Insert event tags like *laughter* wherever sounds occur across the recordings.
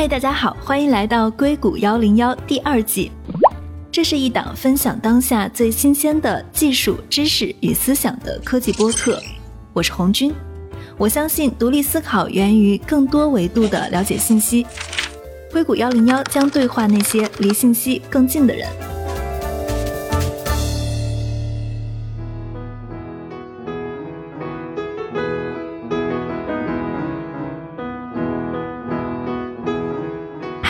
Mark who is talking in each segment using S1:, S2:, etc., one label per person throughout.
S1: 嗨，大家好，欢迎来到硅谷幺零幺第二季。这是一档分享当下最新鲜的技术知识与思想的科技播客。我是红军，我相信独立思考源于更多维度的了解信息。硅谷幺零幺将对话那些离信息更近的人。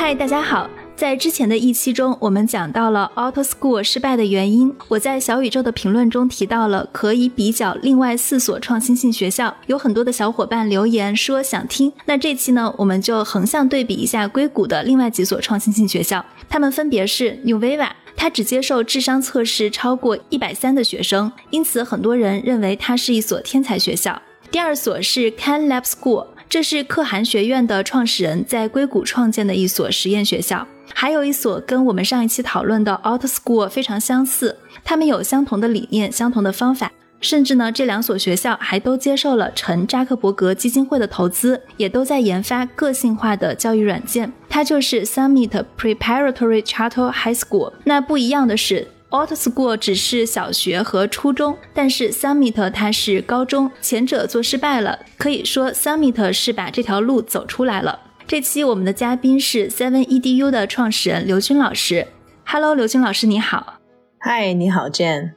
S1: 嗨，大家好。在之前的一期中，我们讲到了 Auto School 失败的原因。我在小宇宙的评论中提到了可以比较另外四所创新性学校，有很多的小伙伴留言说想听。那这期呢，我们就横向对比一下硅谷的另外几所创新性学校，他们分别是 New Viva，它只接受智商测试超过一百三的学生，因此很多人认为它是一所天才学校。第二所是 Can Lab School。这是可汗学院的创始人在硅谷创建的一所实验学校，还有一所跟我们上一期讨论的 Auto School 非常相似，他们有相同的理念、相同的方法，甚至呢，这两所学校还都接受了陈扎克伯格基金会的投资，也都在研发个性化的教育软件。它就是 Summit Preparatory Charter High School。那不一样的是。Auto School 只是小学和初中，但是 Summit 它是高中，前者做失败了，可以说 Summit 是把这条路走出来了。这期我们的嘉宾是 Seven Edu 的创始人刘军老师。Hello，刘军老师你好。
S2: Hi，你好，Jane。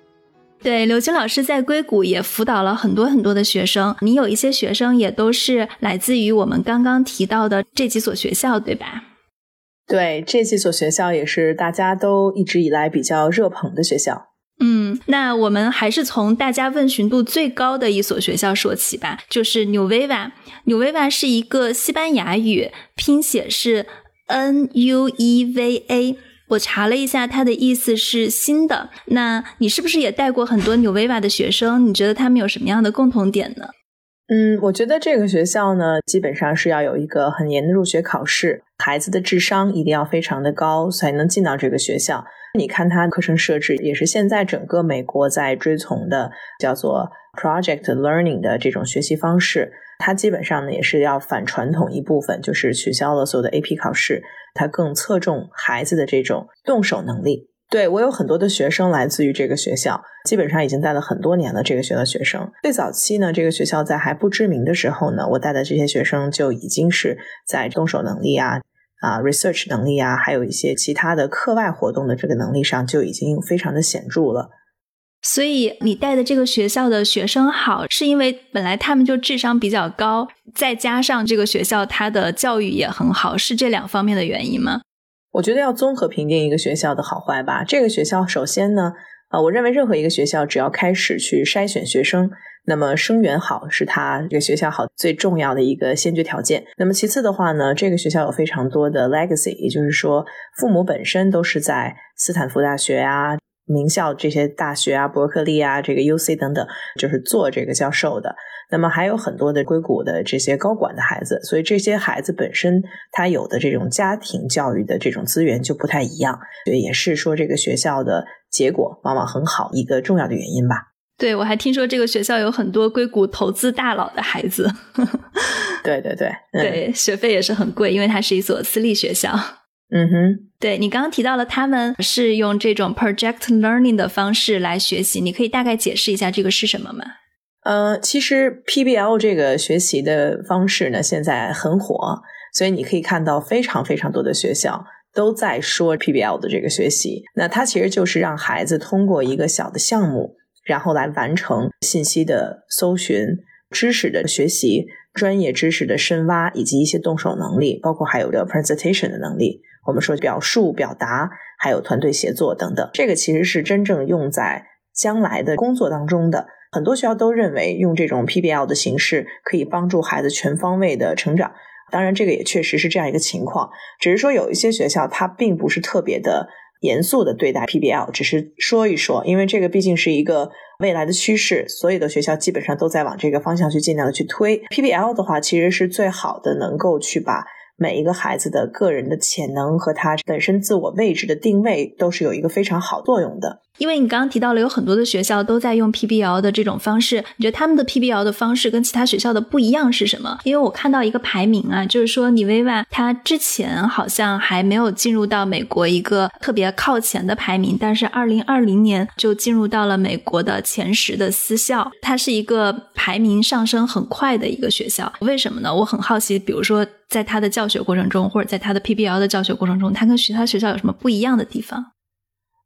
S1: 对，刘军老师在硅谷也辅导了很多很多的学生，你有一些学生也都是来自于我们刚刚提到的这几所学校，对吧？
S2: 对，这几所学校也是大家都一直以来比较热捧的学校。
S1: 嗯，那我们还是从大家问询度最高的一所学校说起吧，就是。New Viva 是一个西班牙语，拼写是 N U E V A。我查了一下，它的意思是新的。那你是不是也带过很多 Viva 的学生？你觉得他们有什么样的共同点呢？
S2: 嗯，我觉得这个学校呢，基本上是要有一个很严的入学考试，孩子的智商一定要非常的高，才能进到这个学校。你看它课程设置，也是现在整个美国在追从的，叫做 Project Learning 的这种学习方式。它基本上呢，也是要反传统一部分，就是取消了所有的 AP 考试，它更侧重孩子的这种动手能力。对我有很多的学生来自于这个学校，基本上已经带了很多年了。这个学校学生最早期呢，这个学校在还不知名的时候呢，我带的这些学生就已经是在动手能力啊、啊 research 能力啊，还有一些其他的课外活动的这个能力上就已经非常的显著了。
S1: 所以你带的这个学校的学生好，是因为本来他们就智商比较高，再加上这个学校它的教育也很好，是这两方面的原因吗？
S2: 我觉得要综合评定一个学校的好坏吧。这个学校首先呢，呃，我认为任何一个学校只要开始去筛选学生，那么生源好是它这个学校好最重要的一个先决条件。那么其次的话呢，这个学校有非常多的 legacy，也就是说父母本身都是在斯坦福大学啊、名校这些大学啊、伯克利啊、这个 U C 等等，就是做这个教授的。那么还有很多的硅谷的这些高管的孩子，所以这些孩子本身他有的这种家庭教育的这种资源就不太一样，所以也是说这个学校的结果往往很好一个重要的原因吧。
S1: 对，我还听说这个学校有很多硅谷投资大佬的孩子。*laughs*
S2: 对对对，
S1: 对，学费也是很贵，因为它是一所私立学校。
S2: 嗯哼，
S1: 对你刚刚提到了他们是用这种 project learning 的方式来学习，你可以大概解释一下这个是什么吗？
S2: 呃，其实 PBL 这个学习的方式呢，现在很火，所以你可以看到非常非常多的学校都在说 PBL 的这个学习。那它其实就是让孩子通过一个小的项目，然后来完成信息的搜寻、知识的学习、专业知识的深挖，以及一些动手能力，包括还有这个 presentation 的能力。我们说表述、表达，还有团队协作等等。这个其实是真正用在将来的工作当中的。很多学校都认为用这种 PBL 的形式可以帮助孩子全方位的成长。当然，这个也确实是这样一个情况。只是说有一些学校它并不是特别的严肃的对待 PBL，只是说一说，因为这个毕竟是一个未来的趋势，所有的学校基本上都在往这个方向去尽量的去推 PBL 的话，其实是最好的能够去把每一个孩子的个人的潜能和他本身自我位置的定位都是有一个非常好作用的。
S1: 因为你刚刚提到了有很多的学校都在用 PBL 的这种方式，你觉得他们的 PBL 的方式跟其他学校的不一样是什么？因为我看到一个排名啊，就是说尼维瓦它之前好像还没有进入到美国一个特别靠前的排名，但是二零二零年就进入到了美国的前十的私校，它是一个排名上升很快的一个学校。为什么呢？我很好奇，比如说在它的教学过程中，或者在它的 PBL 的教学过程中，它跟其他学校有什么不一样的地方？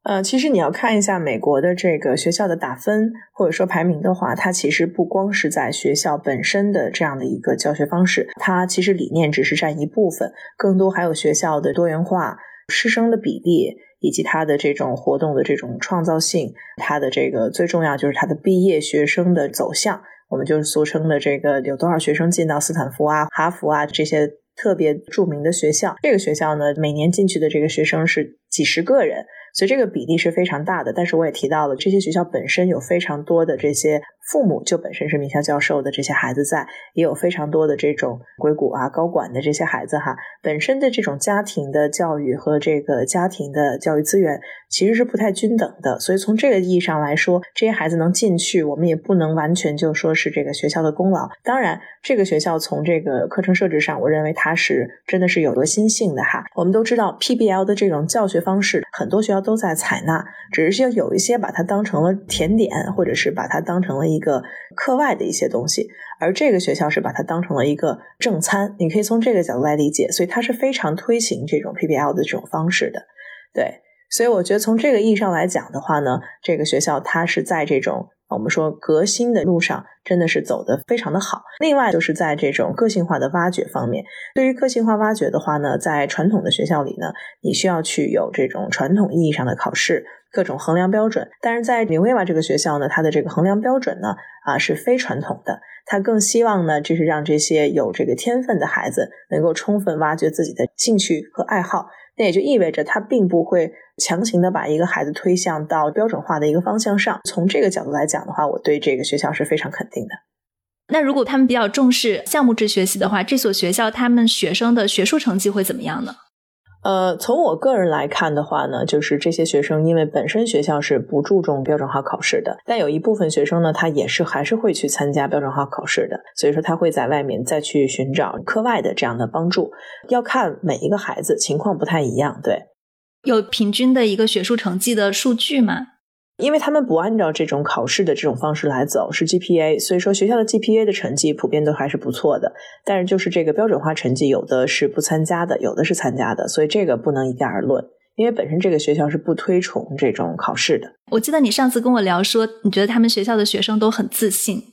S2: 呃，其实你要看一下美国的这个学校的打分或者说排名的话，它其实不光是在学校本身的这样的一个教学方式，它其实理念只是占一部分，更多还有学校的多元化、师生的比例以及它的这种活动的这种创造性，它的这个最重要就是它的毕业学生的走向，我们就是俗称的这个有多少学生进到斯坦福啊、哈佛啊这些特别著名的学校。这个学校呢，每年进去的这个学生是几十个人。所以这个比例是非常大的，但是我也提到了，这些学校本身有非常多的这些父母就本身是名校教授的这些孩子在，也有非常多的这种硅谷啊高管的这些孩子哈，本身的这种家庭的教育和这个家庭的教育资源其实是不太均等的，所以从这个意义上来说，这些孩子能进去，我们也不能完全就说是这个学校的功劳。当然，这个学校从这个课程设置上，我认为它是真的是有革新性的哈。我们都知道 PBL 的这种教学方式，很多学校。都在采纳，只是说有一些把它当成了甜点，或者是把它当成了一个课外的一些东西，而这个学校是把它当成了一个正餐。你可以从这个角度来理解，所以它是非常推行这种 PBL 的这种方式的。对，所以我觉得从这个意义上来讲的话呢，这个学校它是在这种。我们说革新的路上真的是走得非常的好。另外就是在这种个性化的挖掘方面，对于个性化挖掘的话呢，在传统的学校里呢，你需要去有这种传统意义上的考试，各种衡量标准。但是在纽维瓦这个学校呢，它的这个衡量标准呢，啊是非传统的，它更希望呢，就是让这些有这个天分的孩子能够充分挖掘自己的兴趣和爱好。那也就意味着，他并不会强行的把一个孩子推向到标准化的一个方向上。从这个角度来讲的话，我对这个学校是非常肯定的。
S1: 那如果他们比较重视项目制学习的话，这所学校他们学生的学术成绩会怎么样呢？
S2: 呃，从我个人来看的话呢，就是这些学生因为本身学校是不注重标准化考试的，但有一部分学生呢，他也是还是会去参加标准化考试的，所以说他会在外面再去寻找课外的这样的帮助。要看每一个孩子情况不太一样，对，
S1: 有平均的一个学术成绩的数据吗？
S2: 因为他们不按照这种考试的这种方式来走，是 GPA，所以说学校的 GPA 的成绩普遍都还是不错的。但是就是这个标准化成绩，有的是不参加的，有的是参加的，所以这个不能一概而论。因为本身这个学校是不推崇这种考试的。
S1: 我记得你上次跟我聊说，你觉得他们学校的学生都很自信。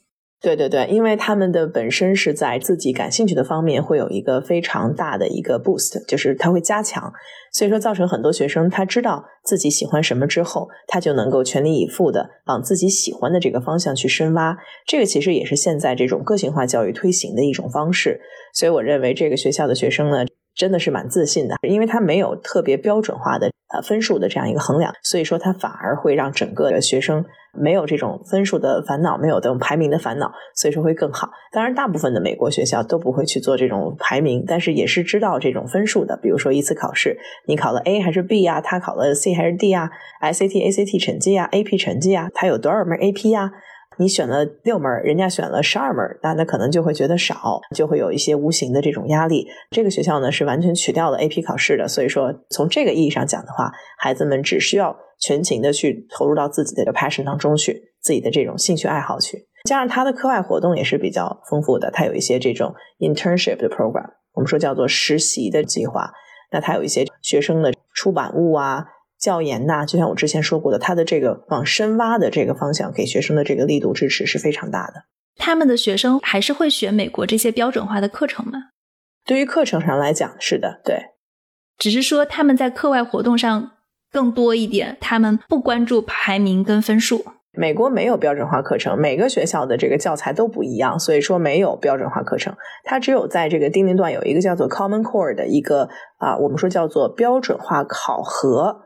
S2: 对对对，因为他们的本身是在自己感兴趣的方面会有一个非常大的一个 boost，就是他会加强，所以说造成很多学生他知道自己喜欢什么之后，他就能够全力以赴的往自己喜欢的这个方向去深挖。这个其实也是现在这种个性化教育推行的一种方式。所以我认为这个学校的学生呢，真的是蛮自信的，因为他没有特别标准化的呃分数的这样一个衡量，所以说他反而会让整个的学生。没有这种分数的烦恼，没有这种排名的烦恼，所以说会更好。当然，大部分的美国学校都不会去做这种排名，但是也是知道这种分数的。比如说一次考试，你考了 A 还是 B 啊？他考了 C 还是 D 啊？SAT、ACT 成绩啊？AP 成绩啊？他有多少门 AP 啊？你选了六门，人家选了十二门，那那可能就会觉得少，就会有一些无形的这种压力。这个学校呢是完全取掉了 AP 考试的，所以说从这个意义上讲的话，孩子们只需要全情的去投入到自己的 passion 当中去，自己的这种兴趣爱好去，加上他的课外活动也是比较丰富的，他有一些这种 internship 的 program，我们说叫做实习的计划，那他有一些学生的出版物啊。教研呐，就像我之前说过的，他的这个往深挖的这个方向，给学生的这个力度支持是非常大的。
S1: 他们的学生还是会学美国这些标准化的课程吗？
S2: 对于课程上来讲，是的，对。
S1: 只是说他们在课外活动上更多一点，他们不关注排名跟分数。
S2: 美国没有标准化课程，每个学校的这个教材都不一样，所以说没有标准化课程。它只有在这个低龄段有一个叫做 Common Core 的一个啊，我们说叫做标准化考核。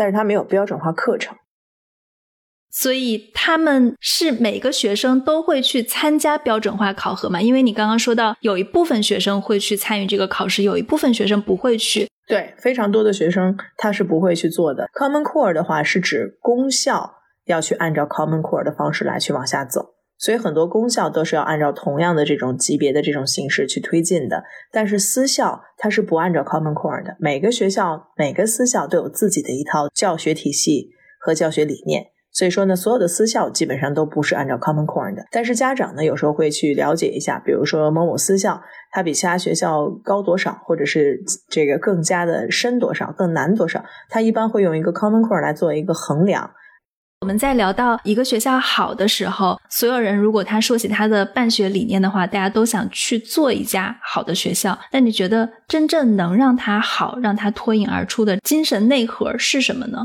S2: 但是它没有标准化课程。
S1: 所以他们是每个学生都会去参加标准化考核嘛？因为你刚刚说到有一部分学生会去参与这个考试，有一部分学生不会去。
S2: 对，非常多的学生他是不会去做的。Common Core 的话是指公校要去按照 Common Core 的方式来去往下走，所以很多公校都是要按照同样的这种级别的这种形式去推进的。但是私校它是不按照 Common Core 的，每个学校每个私校都有自己的一套教学体系和教学理念。所以说呢，所有的私校基本上都不是按照 Common Core 的，但是家长呢有时候会去了解一下，比如说某某私校它比其他学校高多少，或者是这个更加的深多少、更难多少，它一般会用一个 Common Core 来做一个衡量。
S1: 我们在聊到一个学校好的时候，所有人如果他说起他的办学理念的话，大家都想去做一家好的学校。那你觉得真正能让它好、让它脱颖而出的精神内核是什么呢？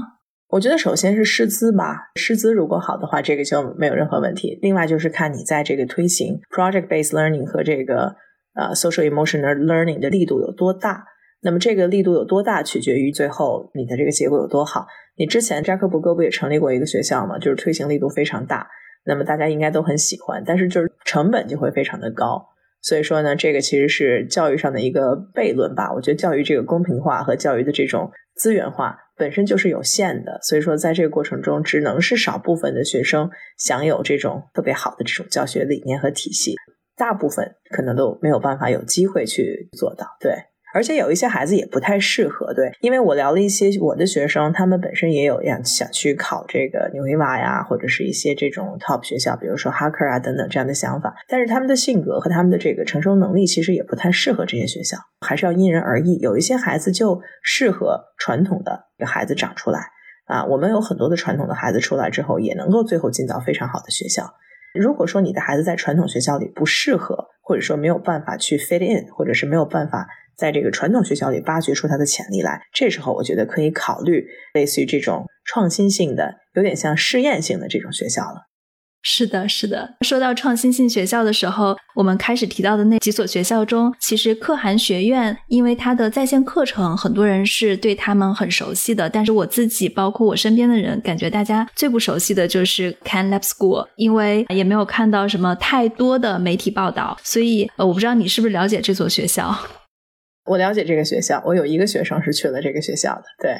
S2: 我觉得首先是师资吧，师资如果好的话，这个就没有任何问题。另外就是看你在这个推行 project based learning 和这个呃 social emotional learning 的力度有多大。那么这个力度有多大，取决于最后你的这个结果有多好。你之前扎克伯格不也成立过一个学校嘛，就是推行力度非常大，那么大家应该都很喜欢，但是就是成本就会非常的高。所以说呢，这个其实是教育上的一个悖论吧。我觉得教育这个公平化和教育的这种资源化本身就是有限的，所以说在这个过程中，只能是少部分的学生享有这种特别好的这种教学理念和体系，大部分可能都没有办法有机会去做到。对。而且有一些孩子也不太适合，对，因为我聊了一些我的学生，他们本身也有想想去考这个纽维瓦呀，或者是一些这种 top 学校，比如说哈克啊等等这样的想法。但是他们的性格和他们的这个承受能力，其实也不太适合这些学校，还是要因人而异。有一些孩子就适合传统的孩子长出来啊，我们有很多的传统的孩子出来之后，也能够最后进到非常好的学校。如果说你的孩子在传统学校里不适合，或者说没有办法去 fit in，或者是没有办法。在这个传统学校里挖掘出他的潜力来，这时候我觉得可以考虑类似于这种创新性的、有点像试验性的这种学校了。
S1: 是的，是的。说到创新性学校的时候，我们开始提到的那几所学校中，其实可汗学院因为它的在线课程，很多人是对他们很熟悉的。但是我自己，包括我身边的人，感觉大家最不熟悉的就是 Can Lab School，因为也没有看到什么太多的媒体报道，所以呃，我不知道你是不是了解这所学校。
S2: 我了解这个学校，我有一个学生是去了这个学校的。对，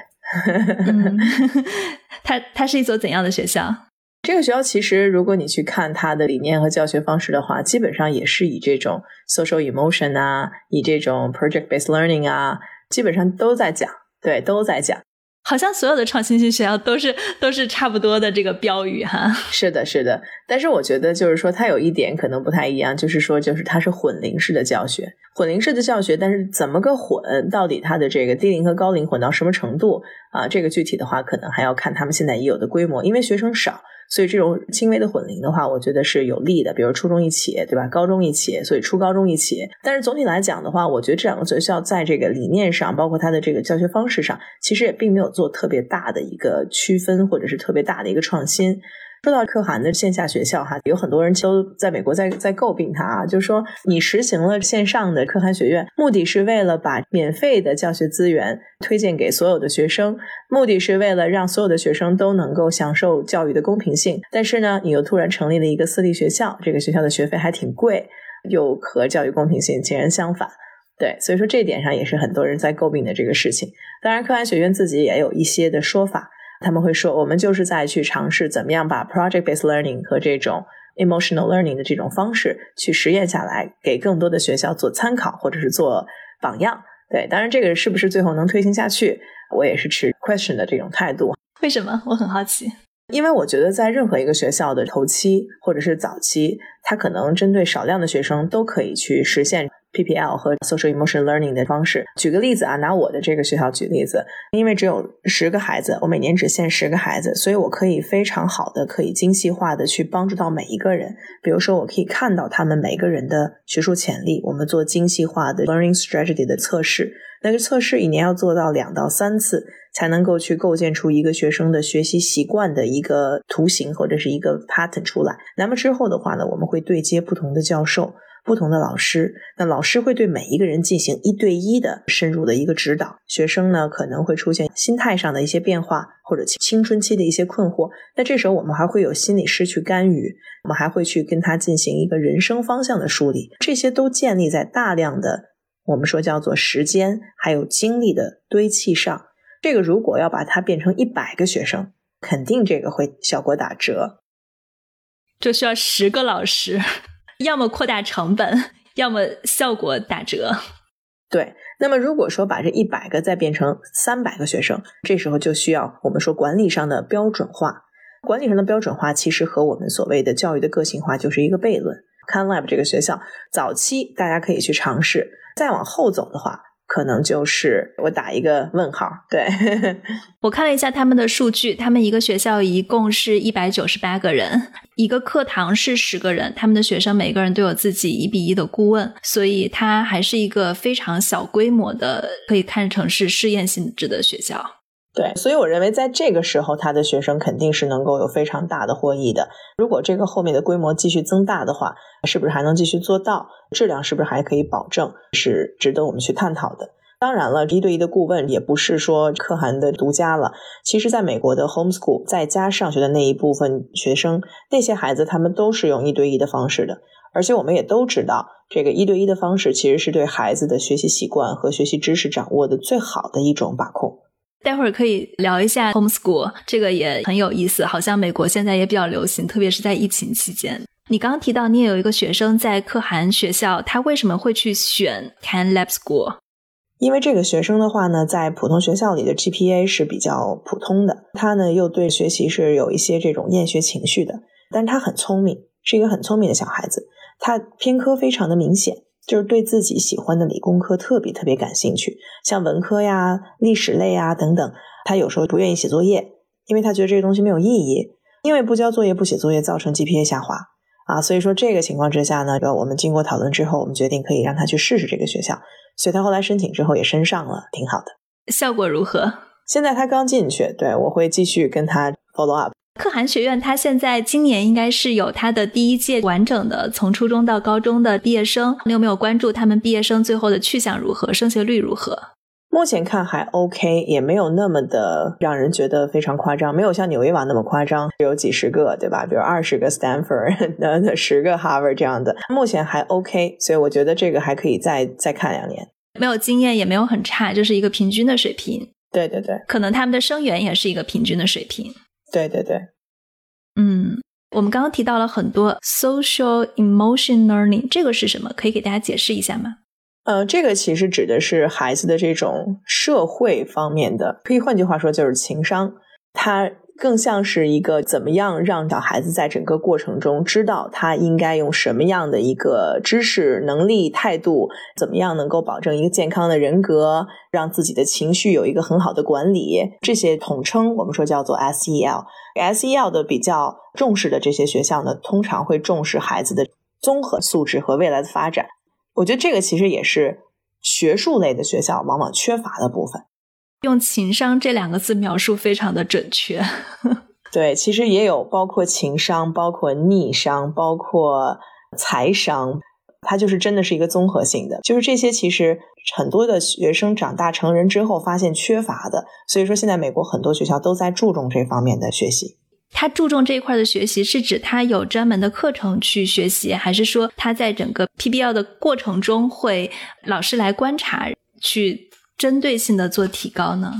S2: *laughs*
S1: 它它是一所怎样的学校？
S2: 这个学校其实，如果你去看它的理念和教学方式的话，基本上也是以这种 social emotion 啊，以这种 project based learning 啊，基本上都在讲，对，都在讲。
S1: 好像所有的创新型学校都是都是差不多的这个标语哈。*laughs*
S2: 是的，是的。但是我觉得就是说，它有一点可能不太一样，就是说，就是它是混龄式的教学，混龄式的教学。但是怎么个混？到底它的这个低龄和高龄混到什么程度啊？这个具体的话，可能还要看他们现在已有的规模，因为学生少。所以这种轻微的混龄的话，我觉得是有利的。比如初中一起，对吧？高中一起，所以初高中一起。但是总体来讲的话，我觉得这两个学校在这个理念上，包括它的这个教学方式上，其实也并没有做特别大的一个区分，或者是特别大的一个创新。说到可汗的线下学校哈，有很多人都在美国在在诟病他啊，就是说你实行了线上的可汗学院，目的是为了把免费的教学资源推荐给所有的学生，目的是为了让所有的学生都能够享受教育的公平性。但是呢，你又突然成立了一个私立学校，这个学校的学费还挺贵，又和教育公平性截然相反。对，所以说这一点上也是很多人在诟病的这个事情。当然，可汗学院自己也有一些的说法。他们会说，我们就是在去尝试怎么样把 project-based learning 和这种 emotional learning 的这种方式去实验下来，给更多的学校做参考或者是做榜样。对，当然这个是不是最后能推行下去，我也是持 question 的这种态度。
S1: 为什么？我很好奇。
S2: 因为我觉得在任何一个学校的头期或者是早期，它可能针对少量的学生都可以去实现。PPL 和 Social Emotion Learning 的方式，举个例子啊，拿我的这个学校举例子，因为只有十个孩子，我每年只限十个孩子，所以我可以非常好的、可以精细化的去帮助到每一个人。比如说，我可以看到他们每个人的学术潜力，我们做精细化的 Learning Strategy 的测试。那个测试一年要做到两到三次，才能够去构建出一个学生的学习习惯的一个图形或者是一个 pattern 出来。那么之后的话呢，我们会对接不同的教授。不同的老师，那老师会对每一个人进行一对一的深入的一个指导。学生呢可能会出现心态上的一些变化，或者青春期的一些困惑。那这时候我们还会有心理师去干预，我们还会去跟他进行一个人生方向的梳理。这些都建立在大量的我们说叫做时间还有精力的堆砌上。这个如果要把它变成一百个学生，肯定这个会效果打折。
S1: 就需要十个老师。要么扩大成本，要么效果打折。
S2: 对，那么如果说把这一百个再变成三百个学生，这时候就需要我们说管理上的标准化。管理上的标准化其实和我们所谓的教育的个性化就是一个悖论。CanLab 这个学校早期大家可以去尝试，再往后走的话。可能就是我打一个问号。对 *laughs*
S1: 我看了一下他们的数据，他们一个学校一共是一百九十八个人，一个课堂是十个人，他们的学生每个人都有自己一比一的顾问，所以它还是一个非常小规模的，可以看成是试验性质的学校。
S2: 对，所以我认为在这个时候，他的学生肯定是能够有非常大的获益的。如果这个后面的规模继续增大的话，是不是还能继续做到？质量是不是还可以保证？是值得我们去探讨的。当然了，一对一的顾问也不是说可汗的独家了。其实，在美国的 homeschool 在家上学的那一部分学生，那些孩子他们都是用一对一的方式的。而且我们也都知道，这个一对一的方式其实是对孩子的学习习惯和学习知识掌握的最好的一种把控。
S1: 待会儿可以聊一下 homeschool，这个也很有意思，好像美国现在也比较流行，特别是在疫情期间。你刚刚提到你也有一个学生在可汗学校，他为什么会去选 Can Lab School？
S2: 因为这个学生的话呢，在普通学校里的 GPA 是比较普通的，他呢又对学习是有一些这种厌学情绪的，但是他很聪明，是一个很聪明的小孩子，他偏科非常的明显。就是对自己喜欢的理工科特别特别感兴趣，像文科呀、历史类啊等等，他有时候不愿意写作业，因为他觉得这个东西没有意义，因为不交作业、不写作业造成 GPA 下滑啊。所以说这个情况之下呢，我们经过讨论之后，我们决定可以让他去试试这个学校，所以他后来申请之后也申上了，挺好的。
S1: 效果如何？
S2: 现在他刚进去，对我会继续跟他 follow up。
S1: 可汗学院，它现在今年应该是有它的第一届完整的从初中到高中的毕业生。你有没有关注他们毕业生最后的去向如何，升学率如何？
S2: 目前看还 OK，也没有那么的让人觉得非常夸张，没有像纽约网那么夸张，有几十个对吧？比如二十个 Stanford，*laughs* 那十个 Harvard 这样的，目前还 OK，所以我觉得这个还可以再再看两年。
S1: 没有经验也没有很差，就是一个平均的水平。
S2: 对对对，
S1: 可能他们的生源也是一个平均的水平。
S2: 对对对，
S1: 嗯，我们刚刚提到了很多 social emotion learning，这个是什么？可以给大家解释一下吗？
S2: 呃，这个其实指的是孩子的这种社会方面的，可以换句话说就是情商，它。更像是一个怎么样让小孩子在整个过程中知道他应该用什么样的一个知识、能力、态度，怎么样能够保证一个健康的人格，让自己的情绪有一个很好的管理，这些统称我们说叫做 SEL。SEL 的比较重视的这些学校呢，通常会重视孩子的综合素质和未来的发展。我觉得这个其实也是学术类的学校往往缺乏的部分。
S1: 用情商这两个字描述非常的准确。*laughs*
S2: 对，其实也有包括情商、包括逆商、包括财商，它就是真的是一个综合性的。就是这些其实很多的学生长大成人之后发现缺乏的，所以说现在美国很多学校都在注重这方面的学习。
S1: 他注重这一块的学习，是指他有专门的课程去学习，还是说他在整个 PBL 的过程中会老师来观察去？针对性的做提高呢？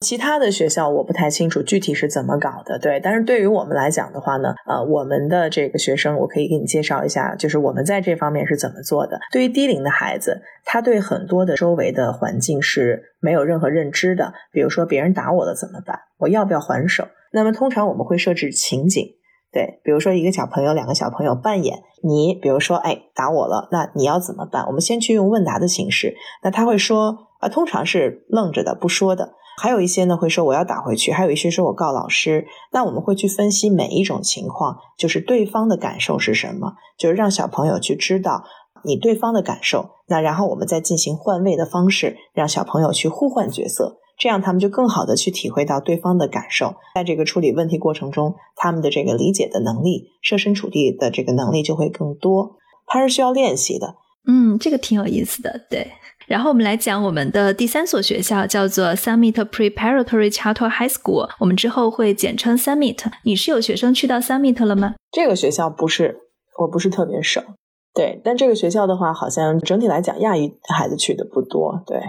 S2: 其他的学校我不太清楚具体是怎么搞的，对。但是对于我们来讲的话呢，呃，我们的这个学生，我可以给你介绍一下，就是我们在这方面是怎么做的。对于低龄的孩子，他对很多的周围的环境是没有任何认知的。比如说别人打我了怎么办？我要不要还手？那么通常我们会设置情景，对，比如说一个小朋友、两个小朋友扮演你，比如说哎打我了，那你要怎么办？我们先去用问答的形式，那他会说。啊，通常是愣着的不说的，还有一些呢会说我要打回去，还有一些说我告老师。那我们会去分析每一种情况，就是对方的感受是什么，就是让小朋友去知道你对方的感受。那然后我们再进行换位的方式，让小朋友去互换角色，这样他们就更好的去体会到对方的感受，在这个处理问题过程中，他们的这个理解的能力、设身处地的这个能力就会更多。它是需要练习的。
S1: 嗯，这个挺有意思的。对，然后我们来讲我们的第三所学校，叫做 Summit Preparatory Charter High School，我们之后会简称 Summit。你是有学生去到 Summit 了吗？
S2: 这个学校不是，我不是特别熟。对，但这个学校的话，好像整体来讲，亚裔孩子去的不多。对。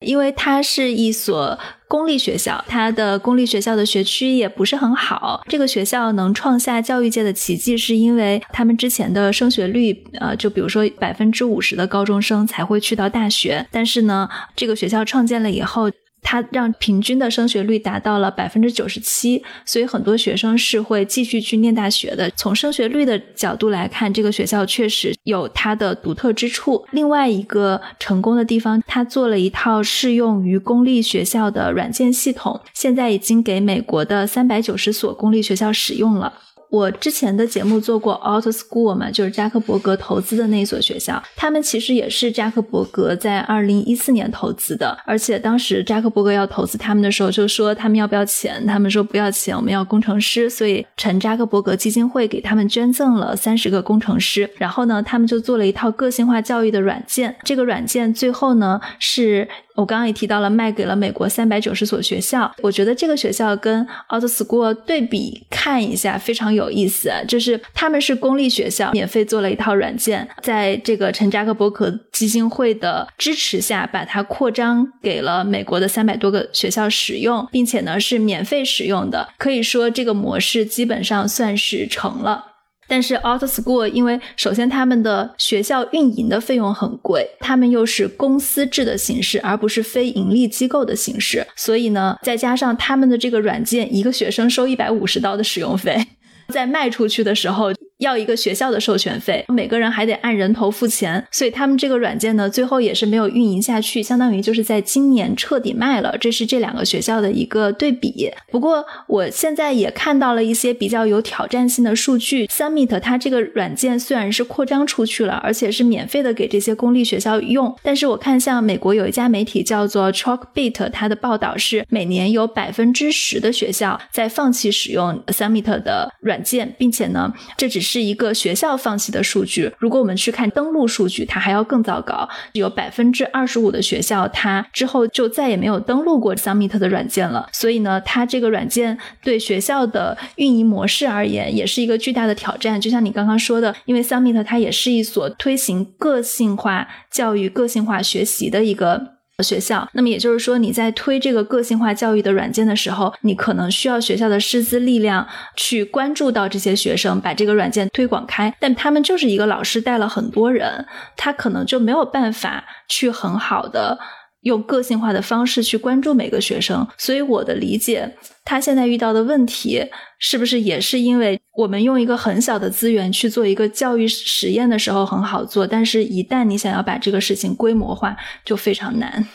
S1: 因为它是一所公立学校，它的公立学校的学区也不是很好。这个学校能创下教育界的奇迹，是因为他们之前的升学率，呃，就比如说百分之五十的高中生才会去到大学。但是呢，这个学校创建了以后。它让平均的升学率达到了百分之九十七，所以很多学生是会继续去念大学的。从升学率的角度来看，这个学校确实有它的独特之处。另外一个成功的地方，它做了一套适用于公立学校的软件系统，现在已经给美国的三百九十所公立学校使用了。我之前的节目做过 Outschool 嘛，就是扎克伯格投资的那所学校，他们其实也是扎克伯格在二零一四年投资的，而且当时扎克伯格要投资他们的时候，就说他们要不要钱，他们说不要钱，我们要工程师，所以陈扎克伯格基金会给他们捐赠了三十个工程师，然后呢，他们就做了一套个性化教育的软件，这个软件最后呢是。我刚刚也提到了，卖给了美国三百九十所学校。我觉得这个学校跟 Outschool 对比看一下，非常有意思。就是他们是公立学校，免费做了一套软件，在这个陈扎克伯格基金会的支持下，把它扩张给了美国的三百多个学校使用，并且呢是免费使用的。可以说这个模式基本上算是成了。但是 Outschool 因为首先他们的学校运营的费用很贵，他们又是公司制的形式，而不是非盈利机构的形式，所以呢，再加上他们的这个软件，一个学生收一百五十刀的使用费，*laughs* 在卖出去的时候。要一个学校的授权费，每个人还得按人头付钱，所以他们这个软件呢，最后也是没有运营下去，相当于就是在今年彻底卖了。这是这两个学校的一个对比。不过我现在也看到了一些比较有挑战性的数据。Summit 它这个软件虽然是扩张出去了，而且是免费的给这些公立学校用，但是我看像美国有一家媒体叫做 Chalkbeat，它的报道是每年有百分之十的学校在放弃使用 Summit 的软件，并且呢，这只是一个学校放弃的数据。如果我们去看登录数据，它还要更糟糕。有百分之二十五的学校，它之后就再也没有登录过 Summit 的软件了。所以呢，它这个软件对学校的运营模式而言，也是一个巨大的挑战。就像你刚刚说的，因为 Summit 它也是一所推行个性化教育、个性化学习的一个。学校，那么也就是说，你在推这个个性化教育的软件的时候，你可能需要学校的师资力量去关注到这些学生，把这个软件推广开。但他们就是一个老师带了很多人，他可能就没有办法去很好的。用个性化的方式去关注每个学生，所以我的理解，他现在遇到的问题是不是也是因为我们用一个很小的资源去做一个教育实验的时候很好做，但是一旦你想要把这个事情规模化，就非常难。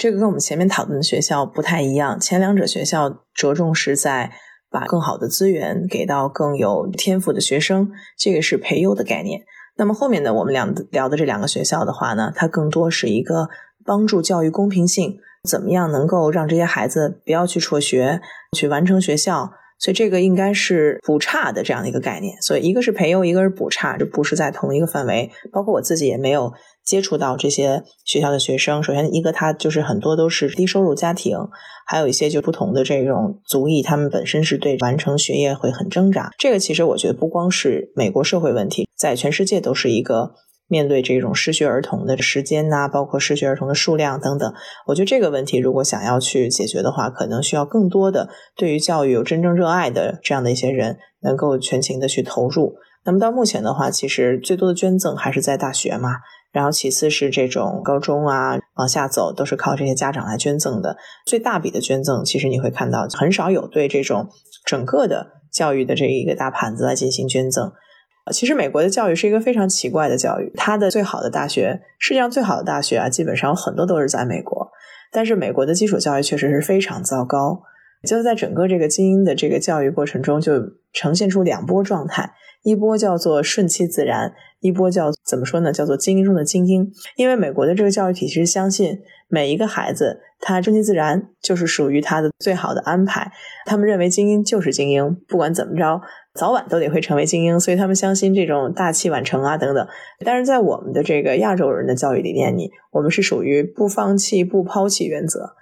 S2: 这个跟我们前面讨论的学校不太一样，前两者学校着重是在把更好的资源给到更有天赋的学生，这个是培优的概念。那么后面呢，我们两聊的这两个学校的话呢，它更多是一个。帮助教育公平性，怎么样能够让这些孩子不要去辍学，去完成学校？所以这个应该是补差的这样的一个概念。所以一个是培优，一个是补差，这不是在同一个范围。包括我自己也没有接触到这些学校的学生。首先，一个他就是很多都是低收入家庭，还有一些就不同的这种族裔，他们本身是对完成学业会很挣扎。这个其实我觉得不光是美国社会问题，在全世界都是一个。面对这种失学儿童的时间呐，包括失学儿童的数量等等，我觉得这个问题如果想要去解决的话，可能需要更多的对于教育有真正热爱的这样的一些人，能够全情的去投入。那么到目前的话，其实最多的捐赠还是在大学嘛，然后其次是这种高中啊，往下走都是靠这些家长来捐赠的。最大笔的捐赠，其实你会看到很少有对这种整个的教育的这一个大盘子来进行捐赠。其实美国的教育是一个非常奇怪的教育，它的最好的大学，世界上最好的大学啊，基本上有很多都是在美国。但是美国的基础教育确实是非常糟糕。就在整个这个精英的这个教育过程中，就呈现出两波状态。一波叫做顺其自然，一波叫怎么说呢？叫做精英中的精英。因为美国的这个教育体系是相信每一个孩子他顺其自然就是属于他的最好的安排。他们认为精英就是精英，不管怎么着，早晚都得会成为精英。所以他们相信这种大器晚成啊等等。但是在我们的这个亚洲人的教育理念里，我们是属于不放弃、不抛弃原则。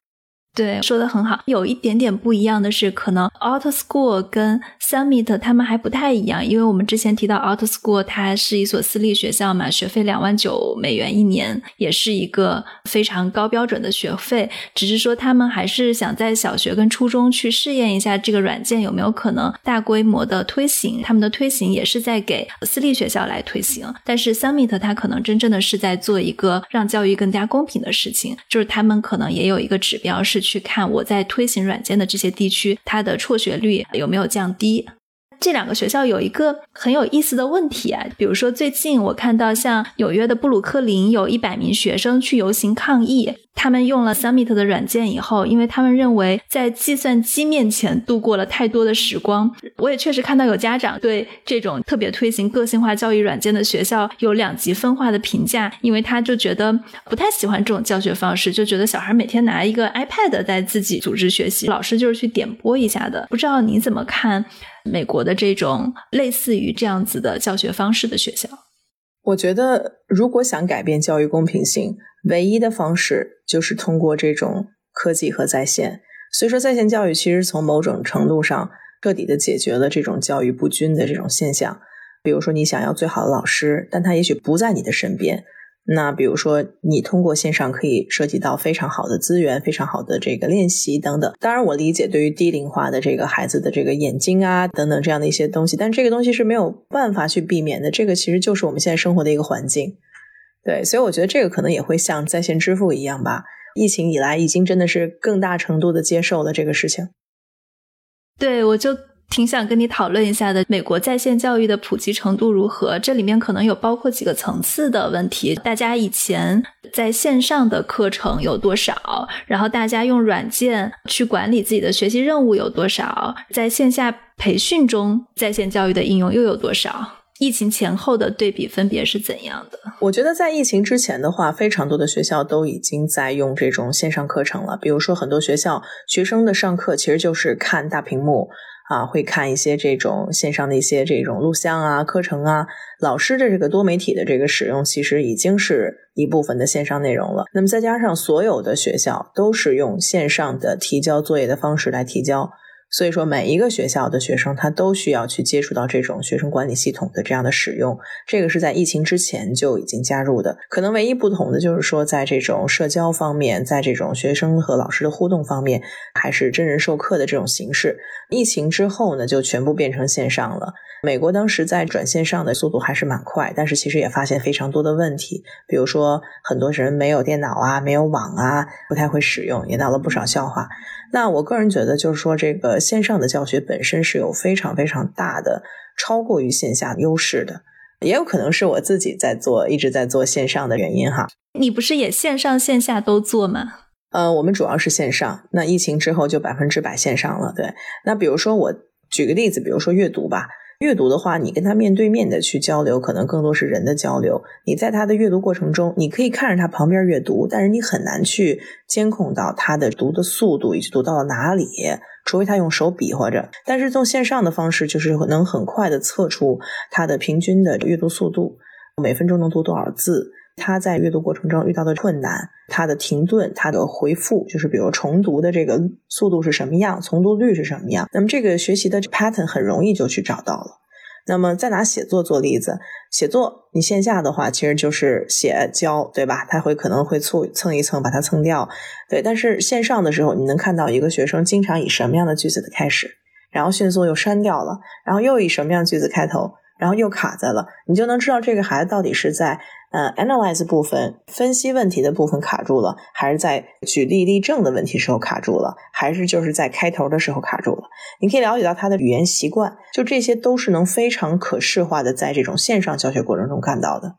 S1: 对，说的很好。有一点点不一样的是，可能 Auto School 跟 Summit 他们还不太一样，因为我们之前提到 Auto School 它是一所私立学校嘛，学费两万九美元一年，也是一个非常高标准的学费。只是说他们还是想在小学跟初中去试验一下这个软件有没有可能大规模的推行。他们的推行也是在给私立学校来推行，但是 Summit 它可能真正的是在做一个让教育更加公平的事情，就是他们可能也有一个指标是。去看我在推行软件的这些地区，它的辍学率有没有降低？这两个学校有一个很有意思的问题啊，比如说最近我看到像纽约的布鲁克林有一百名学生去游行抗议，他们用了 Summit 的软件以后，因为他们认为在计算机面前度过了太多的时光。我也确实看到有家长对这种特别推行个性化教育软件的学校有两极分化的评价，因为他就觉得不太喜欢这种教学方式，就觉得小孩每天拿一个 iPad 在自己组织学习，老师就是去点播一下的。不知道你怎么看？美国的这种类似于这样子的教学方式的学校，
S2: 我觉得如果想改变教育公平性，唯一的方式就是通过这种科技和在线。所以说，在线教育其实从某种程度上彻底的解决了这种教育不均的这种现象。比如说，你想要最好的老师，但他也许不在你的身边。那比如说，你通过线上可以涉及到非常好的资源、非常好的这个练习等等。当然，我理解对于低龄化的这个孩子的这个眼睛啊等等这样的一些东西，但这个东西是没有办法去避免的。这个其实就是我们现在生活的一个环境。对，所以我觉得这个可能也会像在线支付一样吧。疫情以来，已经真的是更大程度的接受了这个事情。
S1: 对，我就。挺想跟你讨论一下的，美国在线教育的普及程度如何？这里面可能有包括几个层次的问题。大家以前在线上的课程有多少？然后大家用软件去管理自己的学习任务有多少？在线下培训中，在线教育的应用又有多少？疫情前后的对比分别是怎样的？
S2: 我觉得在疫情之前的话，非常多的学校都已经在用这种线上课程了。比如说，很多学校学生的上课其实就是看大屏幕。啊，会看一些这种线上的一些这种录像啊、课程啊，老师的这个多媒体的这个使用，其实已经是一部分的线上内容了。那么再加上所有的学校都是用线上的提交作业的方式来提交。所以说，每一个学校的学生他都需要去接触到这种学生管理系统的这样的使用，这个是在疫情之前就已经加入的。可能唯一不同的就是说，在这种社交方面，在这种学生和老师的互动方面，还是真人授课的这种形式。疫情之后呢，就全部变成线上了。美国当时在转线上的速度还是蛮快，但是其实也发现非常多的问题，比如说很多人没有电脑啊，没有网啊，不太会使用，也闹了不少笑话。那我个人觉得，就是说这个线上的教学本身是有非常非常大的超过于线下优势的，也有可能是我自己在做，一直在做线上的原因哈。
S1: 你不是也线上线下都做吗？
S2: 呃，我们主要是线上，那疫情之后就百分之百线上了。对，那比如说我举个例子，比如说阅读吧。阅读的话，你跟他面对面的去交流，可能更多是人的交流。你在他的阅读过程中，你可以看着他旁边阅读，但是你很难去监控到他的读的速度以及读到了哪里，除非他用手比划着。但是从线上的方式，就是能很快的测出他的平均的阅读速度，每分钟能读多少字。他在阅读过程中遇到的困难，他的停顿，他的回复，就是比如重读的这个速度是什么样，重读率是什么样。那么这个学习的 pattern 很容易就去找到了。那么再拿写作做例子，写作你线下的话其实就是写教，对吧？他会可能会蹭蹭一蹭把它蹭掉，对。但是线上的时候，你能看到一个学生经常以什么样的句子的开始，然后迅速又删掉了，然后又以什么样句子开头。然后又卡在了，你就能知道这个孩子到底是在呃 analyze 部分分析问题的部分卡住了，还是在举例例证的问题时候卡住了，还是就是在开头的时候卡住了。你可以了解到他的语言习惯，就这些都是能非常可视化的在这种线上教学过程中看到的。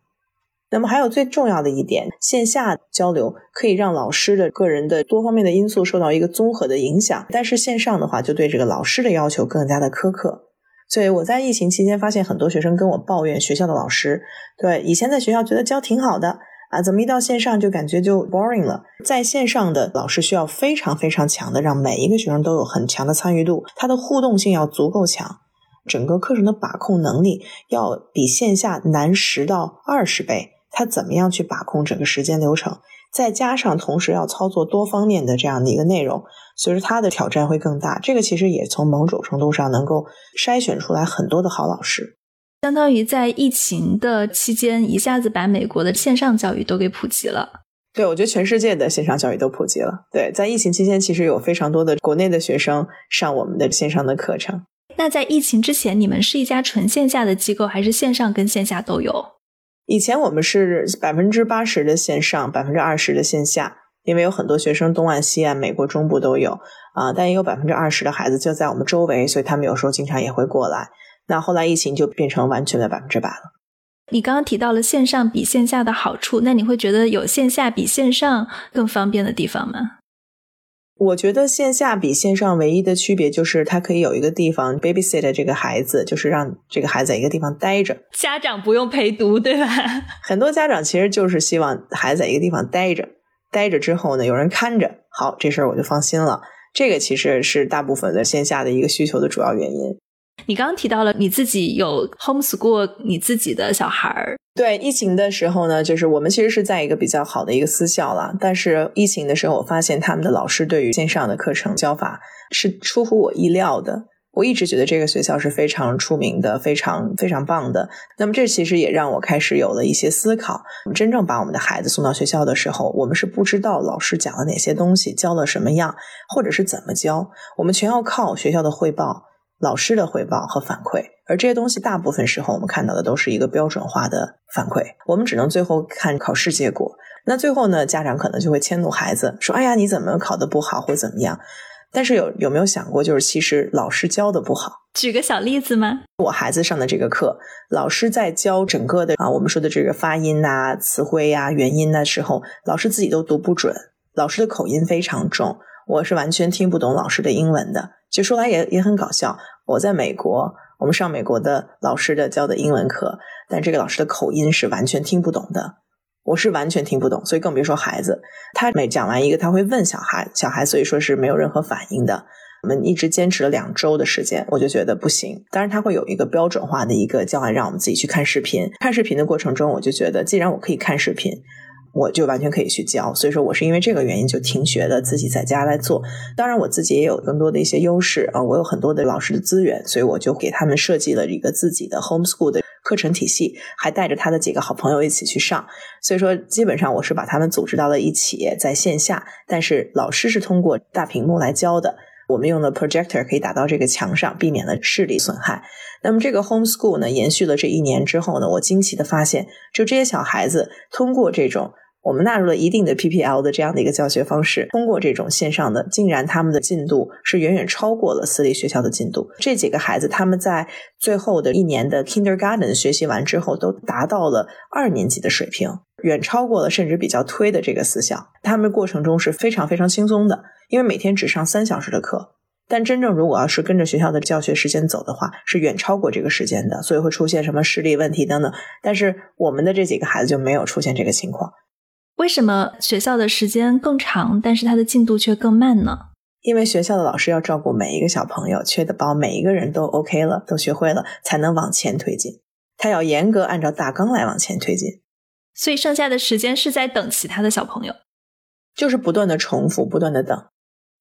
S2: 那么还有最重要的一点，线下交流可以让老师的个人的多方面的因素受到一个综合的影响，但是线上的话就对这个老师的要求更加的苛刻。所以我在疫情期间发现很多学生跟我抱怨学校的老师，对以前在学校觉得教挺好的啊，怎么一到线上就感觉就 boring 了？在线上的老师需要非常非常强的，让每一个学生都有很强的参与度，他的互动性要足够强。整个课程的把控能力要比线下难十到二十倍。他怎么样去把控整个时间流程？再加上同时要操作多方面的这样的一个内容，所以说他的挑战会更大。这个其实也从某种程度上能够筛选出来很多的好老师。
S1: 相当于在疫情的期间，一下子把美国的线上教育都给普及了。
S2: 对，我觉得全世界的线上教育都普及了。对，在疫情期间，其实有非常多的国内的学生上我们的线上的课程。
S1: 那在疫情之前，你们是一家纯线下的机构，还是线上跟线下都有？
S2: 以前我们是百分之八十的线上，百分之二十的线下，因为有很多学生东岸、西岸、美国中部都有啊，但也有百分之二十的孩子就在我们周围，所以他们有时候经常也会过来。那后来疫情就变成完全的百分之百了。
S1: 你刚刚提到了线上比线下的好处，那你会觉得有线下比线上更方便的地方吗？
S2: 我觉得线下比线上唯一的区别就是，它可以有一个地方 babysit 这个孩子，就是让这个孩子在一个地方待着，
S1: 家长不用陪读，对吧？*laughs*
S2: 很多家长其实就是希望孩子在一个地方待着，待着之后呢，有人看着，好，这事儿我就放心了。这个其实是大部分的线下的一个需求的主要原因。
S1: 你刚刚提到了你自己有 homeschool 你自己的小孩儿。
S2: 对疫情的时候呢，就是我们其实是在一个比较好的一个私校了，但是疫情的时候，我发现他们的老师对于线上的课程教法是出乎我意料的。我一直觉得这个学校是非常出名的，非常非常棒的。那么这其实也让我开始有了一些思考。我们真正把我们的孩子送到学校的时候，我们是不知道老师讲了哪些东西，教了什么样，或者是怎么教，我们全要靠学校的汇报。老师的汇报和反馈，而这些东西大部分时候我们看到的都是一个标准化的反馈，我们只能最后看考试结果。那最后呢，家长可能就会迁怒孩子，说：“哎呀，你怎么考得不好，或怎么样？”但是有有没有想过，就是其实老师教的不好？
S1: 举个小例子吗？
S2: 我孩子上的这个课，老师在教整个的啊，我们说的这个发音呐、词汇呀、元音的时候，老师自己都读不准，老师的口音非常重，我是完全听不懂老师的英文的。就说来也也很搞笑。我在美国，我们上美国的老师的教的英文课，但这个老师的口音是完全听不懂的，我是完全听不懂，所以更别说孩子。他每讲完一个，他会问小孩，小孩所以说是没有任何反应的。我们一直坚持了两周的时间，我就觉得不行。当然，他会有一个标准化的一个教案，让我们自己去看视频。看视频的过程中，我就觉得，既然我可以看视频。我就完全可以去教，所以说我是因为这个原因就停学了，自己在家来做。当然，我自己也有更多的一些优势啊，我有很多的老师的资源，所以我就给他们设计了一个自己的 homeschool 的课程体系，还带着他的几个好朋友一起去上。所以说，基本上我是把他们组织到了一起，在线下，但是老师是通过大屏幕来教的。我们用的 projector 可以打到这个墙上，避免了视力损害。那么这个 homeschool 呢，延续了这一年之后呢，我惊奇的发现，就这些小孩子通过这种。我们纳入了一定的 PPL 的这样的一个教学方式，通过这种线上的，竟然他们的进度是远远超过了私立学校的进度。这几个孩子他们在最后的一年的 Kindergarten 学习完之后，都达到了二年级的水平，远超过了甚至比较推的这个私校。他们过程中是非常非常轻松的，因为每天只上三小时的课，但真正如果要是跟着学校的教学时间走的话，是远超过这个时间的，所以会出现什么视力问题等等。但是我们的这几个孩子就没有出现这个情况。
S1: 为什么学校的时间更长，但是他的进度却更慢呢？
S2: 因为学校的老师要照顾每一个小朋友，确保每一个人都 OK 了，都学会了，才能往前推进。他要严格按照大纲来往前推进。
S1: 所以剩下的时间是在等其他的小朋友，
S2: 就是不断的重复，不断的等。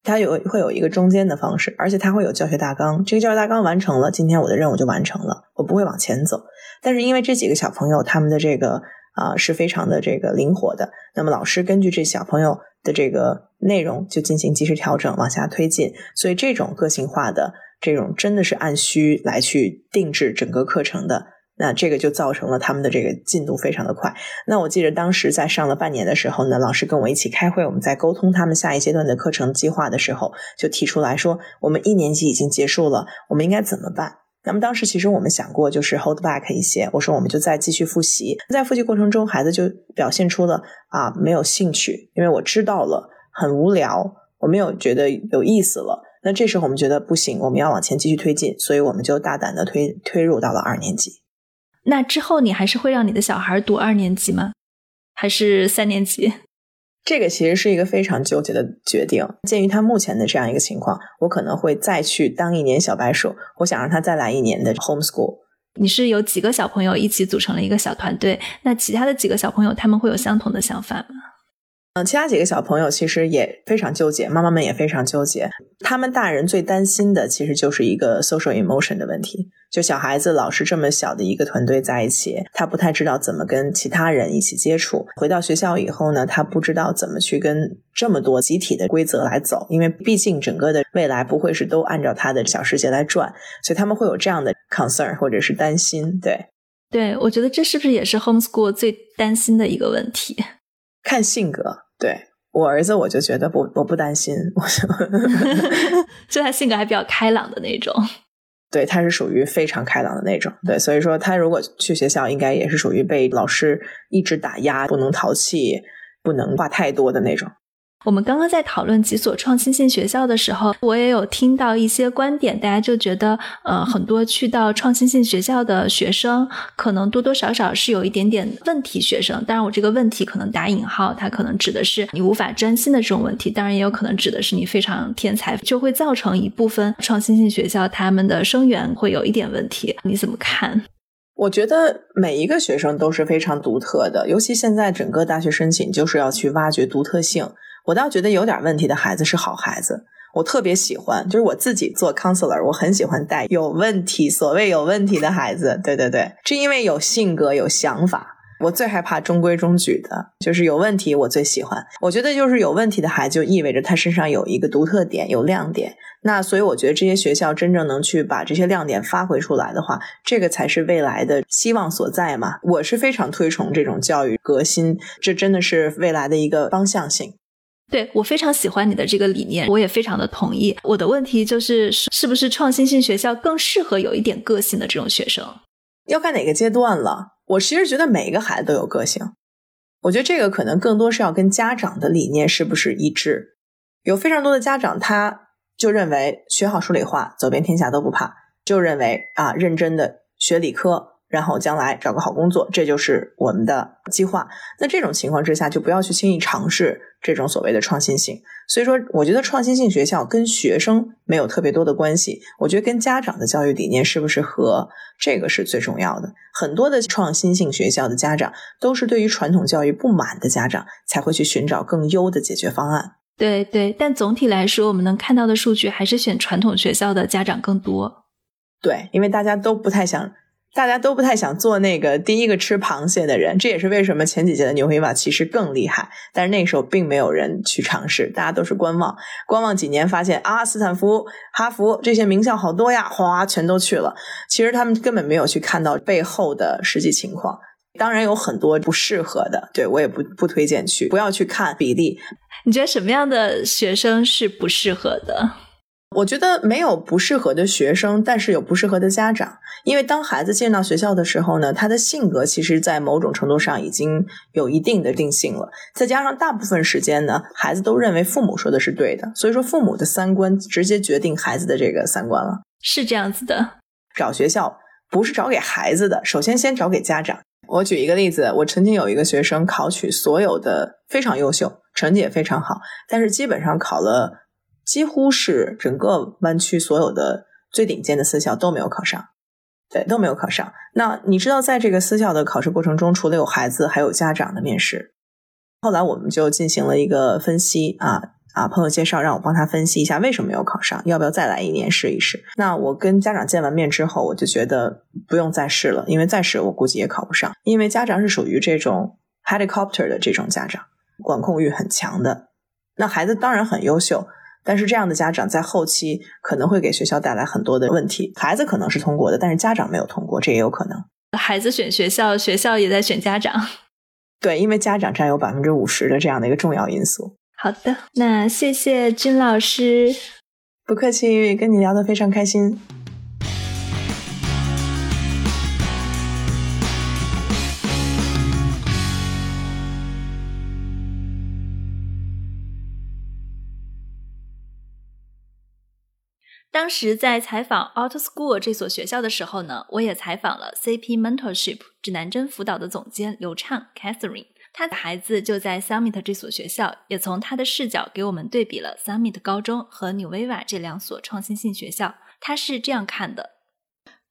S2: 他有会有一个中间的方式，而且他会有教学大纲。这个教学大纲完成了，今天我的任务就完成了，我不会往前走。但是因为这几个小朋友，他们的这个。啊，是非常的这个灵活的。那么老师根据这小朋友的这个内容就进行及时调整，往下推进。所以这种个性化的这种真的是按需来去定制整个课程的，那这个就造成了他们的这个进度非常的快。那我记得当时在上了半年的时候呢，老师跟我一起开会，我们在沟通他们下一阶段的课程计划的时候，就提出来说，我们一年级已经结束了，我们应该怎么办？那么当时其实我们想过，就是 hold back 一些，我说我们就再继续复习。在复习过程中，孩子就表现出了啊没有兴趣，因为我知道了很无聊，我没有觉得有意思了。那这时候我们觉得不行，我们要往前继续推进，所以我们就大胆的推推入到了二年级。
S1: 那之后你还是会让你的小孩读二年级吗？还是三年级？
S2: 这个其实是一个非常纠结的决定。鉴于他目前的这样一个情况，我可能会再去当一年小白鼠。我想让他再来一年的 homeschool。
S1: 你是有几个小朋友一起组成了一个小团队？那其他的几个小朋友他们会有相同的想法吗？
S2: 嗯，其他几个小朋友其实也非常纠结，妈妈们也非常纠结。他们大人最担心的其实就是一个 social emotion 的问题。就小孩子老是这么小的一个团队在一起，他不太知道怎么跟其他人一起接触。回到学校以后呢，他不知道怎么去跟这么多集体的规则来走，因为毕竟整个的未来不会是都按照他的小世界来转，所以他们会有这样的 concern 或者是担心。对，
S1: 对我觉得这是不是也是 homeschool 最担心的一个问题？
S2: 看性格，对我儿子我就觉得不，我不担心，我
S1: 就 *laughs* 他性格还比较开朗的那种。*laughs*
S2: 对，他是属于非常开朗的那种。对，所以说他如果去学校，应该也是属于被老师一直打压，不能淘气，不能话太多的那种。
S1: 我们刚刚在讨论几所创新性学校的时候，我也有听到一些观点，大家就觉得，呃，很多去到创新性学校的学生，可能多多少少是有一点点问题学生。当然，我这个问题可能打引号，它可能指的是你无法专心的这种问题。当然，也有可能指的是你非常天才，就会造成一部分创新性学校他们的生源会有一点问题。你怎么看？
S2: 我觉得每一个学生都是非常独特的，尤其现在整个大学申请就是要去挖掘独特性。我倒觉得有点问题的孩子是好孩子，我特别喜欢，就是我自己做 counselor，我很喜欢带有问题，所谓有问题的孩子，对对对，是因为有性格、有想法。我最害怕中规中矩的，就是有问题，我最喜欢。我觉得就是有问题的孩子，就意味着他身上有一个独特点，有亮点。那所以我觉得这些学校真正能去把这些亮点发挥出来的话，这个才是未来的希望所在嘛。我是非常推崇这种教育革新，这真的是未来的一个方向性。
S1: 对我非常喜欢你的这个理念，我也非常的同意。我的问题就是，是不是创新性学校更适合有一点个性的这种学生？
S2: 要看哪个阶段了。我其实觉得每一个孩子都有个性。我觉得这个可能更多是要跟家长的理念是不是一致。有非常多的家长，他就认为学好数理化，走遍天下都不怕，就认为啊，认真的学理科。然后将来找个好工作，这就是我们的计划。那这种情况之下，就不要去轻易尝试这种所谓的创新性。所以说，我觉得创新性学校跟学生没有特别多的关系。我觉得跟家长的教育理念是不是和，这个是最重要的。很多的创新性学校的家长都是对于传统教育不满的家长，才会去寻找更优的解决方案。
S1: 对对，但总体来说，我们能看到的数据还是选传统学校的家长更多。
S2: 对，因为大家都不太想。大家都不太想做那个第一个吃螃蟹的人，这也是为什么前几届的牛皮瓦其实更厉害。但是那时候并没有人去尝试，大家都是观望，观望几年，发现啊，斯坦福、哈佛这些名校好多呀，哗，全都去了。其实他们根本没有去看到背后的实际情况。当然有很多不适合的，对我也不不推荐去，不要去看比例。
S1: 你觉得什么样的学生是不适合的？
S2: 我觉得没有不适合的学生，但是有不适合的家长。因为当孩子进到学校的时候呢，他的性格其实，在某种程度上已经有一定的定性了。再加上大部分时间呢，孩子都认为父母说的是对的，所以说父母的三观直接决定孩子的这个三观了。
S1: 是这样子的。
S2: 找学校不是找给孩子的，首先先找给家长。我举一个例子，我曾经有一个学生考取所有的非常优秀，成绩也非常好，但是基本上考了。几乎是整个湾区所有的最顶尖的私校都没有考上，对，都没有考上。那你知道，在这个私校的考试过程中，除了有孩子，还有家长的面试。后来我们就进行了一个分析啊啊，朋友介绍让我帮他分析一下为什么没有考上，要不要再来一年试一试。那我跟家长见完面之后，我就觉得不用再试了，因为再试我估计也考不上，因为家长是属于这种 helicopter 的这种家长，管控欲很强的。那孩子当然很优秀。但是这样的家长在后期可能会给学校带来很多的问题。孩子可能是通过的，但是家长没有通过，这也有可能。
S1: 孩子选学校，学校也在选家长。*laughs*
S2: 对，因为家长占有百分之五十的这样的一个重要因素。
S1: 好的，那谢谢君老师。
S2: 不客气，跟你聊得非常开心。
S1: 当时在采访 Auto School 这所学校的时候呢，我也采访了 CP Mentorship 指南针辅导的总监刘畅 Catherine，他的孩子就在 Summit 这所学校，也从他的视角给我们对比了 Summit 高中和 New Viva 这两所创新性学校。他是这样看的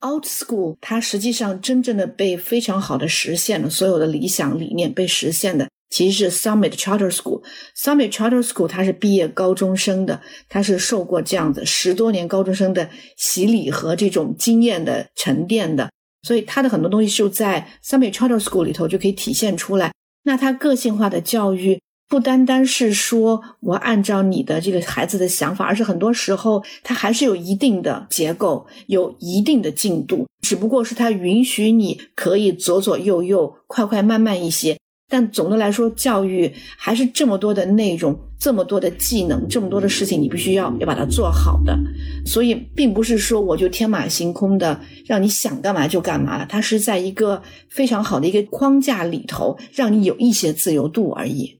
S3: ：Out School 它实际上真正的被非常好的实现了所有的理想理念被实现的。其实是 Summit Charter School，Summit Charter School 它是毕业高中生的，它是受过这样子十多年高中生的洗礼和这种经验的沉淀的，所以它的很多东西就在 Summit Charter School 里头就可以体现出来。那它个性化的教育不单单是说我按照你的这个孩子的想法，而是很多时候它还是有一定的结构，有一定的进度，只不过是它允许你可以左左右右、快快慢慢一些。但总的来说，教育还是这么多的内容，这么多的技能，这么多的事情，你必须要要把它做好的。所以，并不是说我就天马行空的让你想干嘛就干嘛了，它是在一个非常好的一个框架里头，让你有一些自由度而已。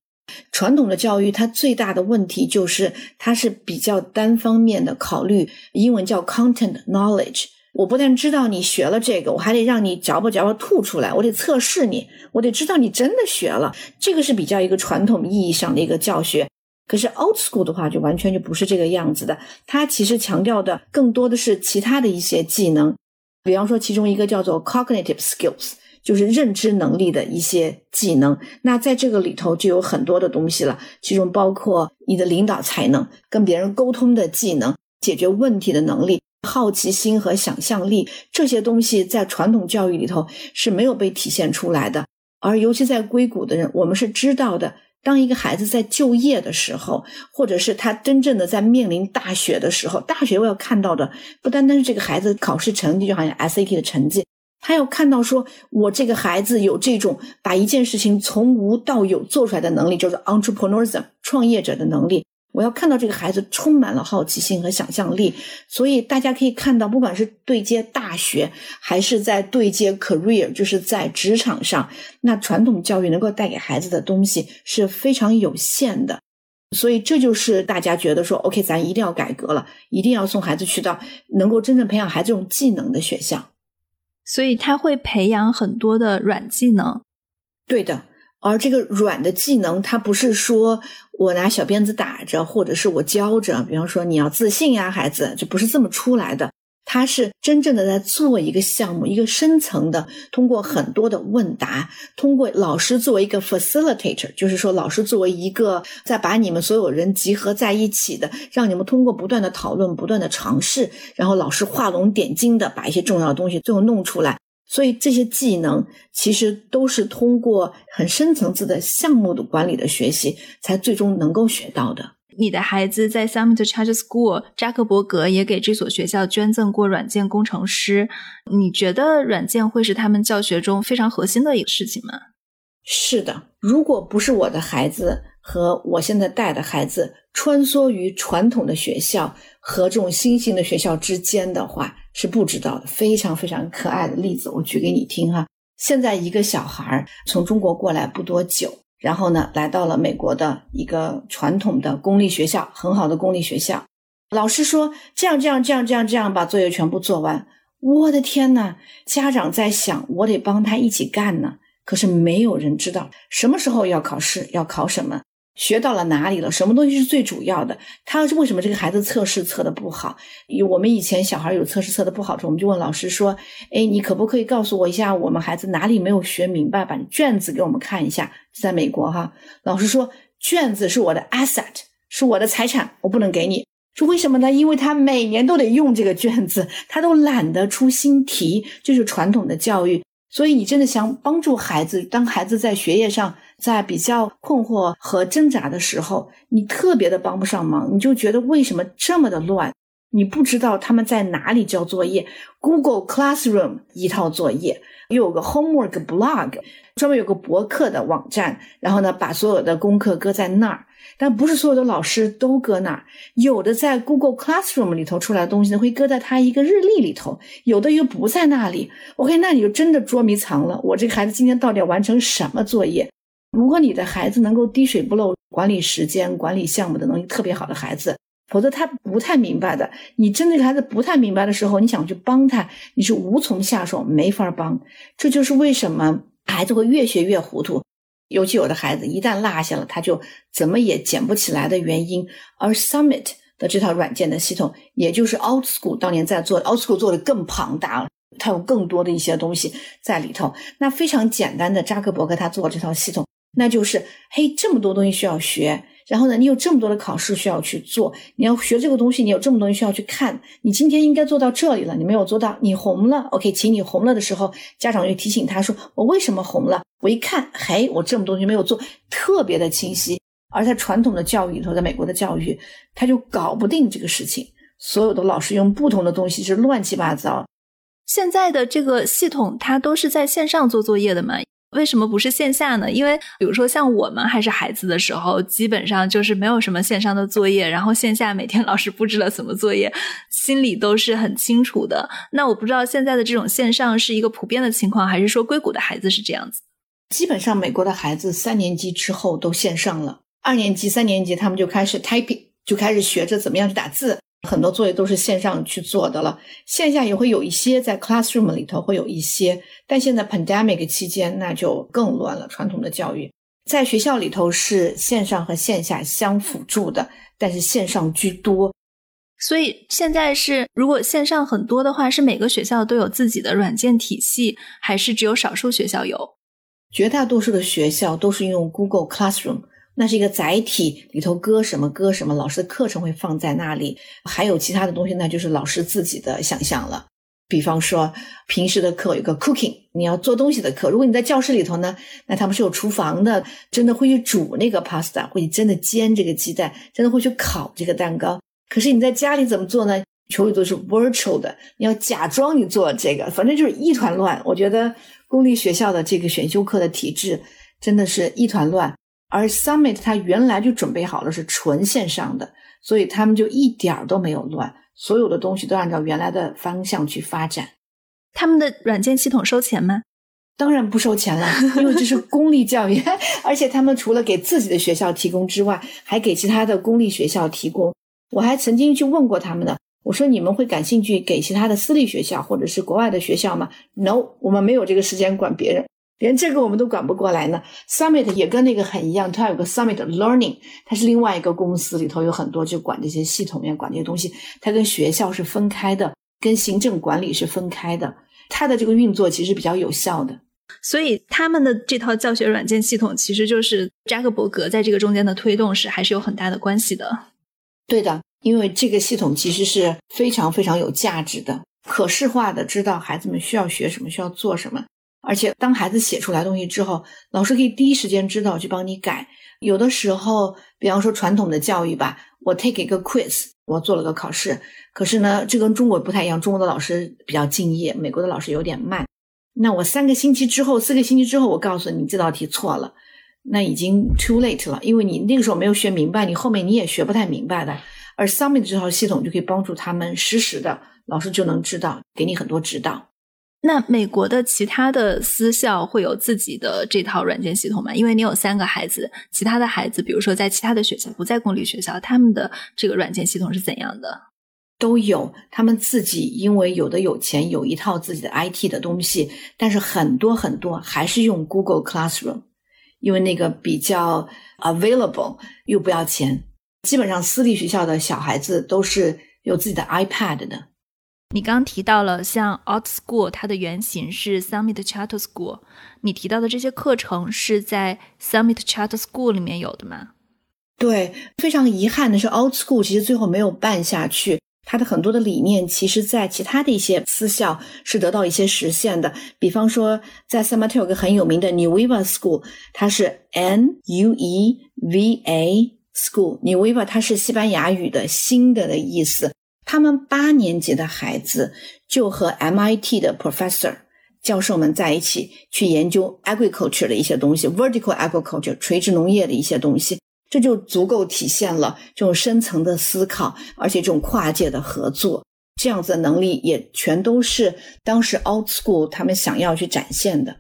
S3: 传统的教育它最大的问题就是它是比较单方面的考虑，英文叫 content knowledge。我不但知道你学了这个，我还得让你嚼吧嚼吧吐出来，我得测试你，我得知道你真的学了。这个是比较一个传统意义上的一个教学。可是 old school 的话，就完全就不是这个样子的。它其实强调的更多的是其他的一些技能，比方说其中一个叫做 cognitive skills，就是认知能力的一些技能。那在这个里头就有很多的东西了，其中包括你的领导才能、跟别人沟通的技能、解决问题的能力。好奇心和想象力这些东西在传统教育里头是没有被体现出来的，而尤其在硅谷的人，我们是知道的。当一个孩子在就业的时候，或者是他真正的在面临大学的时候，大学我要看到的不单单是这个孩子考试成绩，就好像 SAT 的成绩，他要看到说我这个孩子有这种把一件事情从无到有做出来的能力，叫做 entrepreneurism 创业者的能力。我要看到这个孩子充满了好奇心和想象力，所以大家可以看到，不管是对接大学，还是在对接 career，就是在职场上，那传统教育能够带给孩子的东西是非常有限的。所以这就是大家觉得说，OK，咱一定要改革了，一定要送孩子去到能够真正培养孩子这种技能的学校。
S1: 所以他会培养很多的软技能。
S3: 对的。而这个软的技能，它不是说我拿小鞭子打着，或者是我教着。比方说，你要自信呀，孩子，就不是这么出来的。他是真正的在做一个项目，一个深层的，通过很多的问答，通过老师作为一个 facilitator，就是说老师作为一个在把你们所有人集合在一起的，让你们通过不断的讨论、不断的尝试，然后老师画龙点睛的把一些重要的东西最后弄出来。所以这些技能其实都是通过很深层次的项目的管理的学习，才最终能够学到的。
S1: 你的孩子在 Summit Charter School，扎克伯格也给这所学校捐赠过软件工程师。你觉得软件会是他们教学中非常核心的一个事情吗？
S3: 是的，如果不是我的孩子和我现在带的孩子穿梭于传统的学校和这种新型的学校之间的话。是不知道的，非常非常可爱的例子，我举给你听哈。现在一个小孩从中国过来不多久，然后呢，来到了美国的一个传统的公立学校，很好的公立学校。老师说这样这样这样这样这样把作业全部做完。我的天呐，家长在想，我得帮他一起干呢。可是没有人知道什么时候要考试，要考什么。学到了哪里了？什么东西是最主要的？他是为什么这个孩子测试测的不好？我们以前小孩有测试测的不好时，我们就问老师说：“哎，你可不可以告诉我一下，我们孩子哪里没有学明白？把卷子给我们看一下。”在美国哈，老师说卷子是我的 asset，是我的财产，我不能给你。说为什么呢？因为他每年都得用这个卷子，他都懒得出新题，就是传统的教育。所以你真的想帮助孩子，当孩子在学业上。在比较困惑和挣扎的时候，你特别的帮不上忙，你就觉得为什么这么的乱？你不知道他们在哪里交作业。Google Classroom 一套作业，又有个 Homework Blog，专门有个博客的网站，然后呢，把所有的功课搁在那儿。但不是所有的老师都搁那儿，有的在 Google Classroom 里头出来的东西呢，会搁在他一个日历里头，有的又不在那里。OK，那你就真的捉迷藏了。我这个孩子今天到底要完成什么作业？如果你的孩子能够滴水不漏、管理时间、管理项目的能力特别好的孩子，否则他不太明白的。你针对孩子不太明白的时候，你想去帮他，你是无从下手，没法帮。这就是为什么孩子会越学越糊涂，尤其有的孩子一旦落下了，他就怎么也捡不起来的原因。而 Summit 的这套软件的系统，也就是 OutSchool 当年在做的，OutSchool 做的更庞大了。它有更多的一些东西在里头。那非常简单的，扎克伯格他做这套系统，那就是嘿，这么多东西需要学。然后呢，你有这么多的考试需要去做，你要学这个东西，你有这么多东西需要去看。你今天应该做到这里了，你没有做到，你红了。OK，请你红了的时候，家长又提醒他说：“我为什么红了？”我一看，嘿，我这么多东西没有做，特别的清晰。而在传统的教育里头，在美国的教育，他就搞不定这个事情。所有的老师用不同的东西是乱七八糟。
S1: 现在的这个系统，它都是在线上做作业的嘛？为什么不是线下呢？因为比如说像我们还是孩子的时候，基本上就是没有什么线上的作业，然后线下每天 *laughs* 老师布置了什么作业，心里都是很清楚的。那我不知道现在的这种线上是一个普遍的情况，还是说硅谷的孩子是这样子？
S3: 基本上美国的孩子三年级之后都线上了，二年级、三年级他们就开始 typing，就开始学着怎么样去打字。很多作业都是线上去做的了，线下也会有一些在 classroom 里头会有一些，但现在 pandemic 期间那就更乱了。传统的教育在学校里头是线上和线下相辅助的，但是线上居多。
S1: 所以现在是，如果线上很多的话，是每个学校都有自己的软件体系，还是只有少数学校有？
S3: 绝大多数的学校都是用 Google Classroom。那是一个载体，里头搁什么搁什么，老师的课程会放在那里，还有其他的东西，那就是老师自己的想象了。比方说，平时的课有个 cooking，你要做东西的课。如果你在教室里头呢，那他们是有厨房的，真的会去煮那个 pasta，会真的煎这个鸡蛋，真的会去烤这个蛋糕。可是你在家里怎么做呢？全部都是 virtual 的，你要假装你做这个，反正就是一团乱。我觉得公立学校的这个选修课的体制真的是一团乱。而 Summit 它原来就准备好了是纯线上的，所以他们就一点儿都没有乱，所有的东西都按照原来的方向去发展。
S1: 他们的软件系统收钱吗？
S3: 当然不收钱了，因为这是 *laughs* 公立教育，而且他们除了给自己的学校提供之外，还给其他的公立学校提供。我还曾经去问过他们的，我说你们会感兴趣给其他的私立学校或者是国外的学校吗？No，我们没有这个时间管别人。连这个我们都管不过来呢。Summit 也跟那个很一样，它有个 Summit Learning，它是另外一个公司，里头有很多就管这些系统呀，管这些东西。它跟学校是分开的，跟行政管理是分开的。它的这个运作其实比较有效的。
S1: 所以他们的这套教学软件系统，其实就是扎克伯格在这个中间的推动是还是有很大的关系的。
S3: 对的，因为这个系统其实是非常非常有价值的，可视化的，知道孩子们需要学什么，需要做什么。而且，当孩子写出来东西之后，老师可以第一时间知道去帮你改。有的时候，比方说传统的教育吧，我 take 一个 quiz，我做了个考试。可是呢，这跟中国不太一样，中国的老师比较敬业，美国的老师有点慢。那我三个星期之后，四个星期之后，我告诉你这道题错了，那已经 too late 了，因为你那个时候没有学明白，你后面你也学不太明白的。而 Summit 这套系统就可以帮助他们实时的，老师就能知道，给你很多指导。
S1: 那美国的其他的私校会有自己的这套软件系统吗？因为你有三个孩子，其他的孩子，比如说在其他的学校，不在公立学校，他们的这个软件系统是怎样的？
S3: 都有，他们自己因为有的有钱，有一套自己的 IT 的东西，但是很多很多还是用 Google Classroom，因为那个比较 available 又不要钱。基本上私立学校的小孩子都是有自己的 iPad 的。
S1: 你刚提到了像 OutSchool，它的原型是 Summit Charter School。你提到的这些课程是在 Summit Charter School 里面有的吗？
S3: 对，非常遗憾的是，OutSchool 其实最后没有办下去。它的很多的理念，其实在其他的一些私校是得到一些实现的。比方说，在 Summit 有个很有名的 Nueva School，它是 N U E V A School，Nueva 它是西班牙语的新的的意思。他们八年级的孩子就和 MIT 的 professor 教授们在一起去研究 agriculture 的一些东西，vertical agriculture 垂直农业的一些东西，这就足够体现了这种深层的思考，而且这种跨界的合作，这样子的能力也全都是当时 Out School 他们想要去展现的。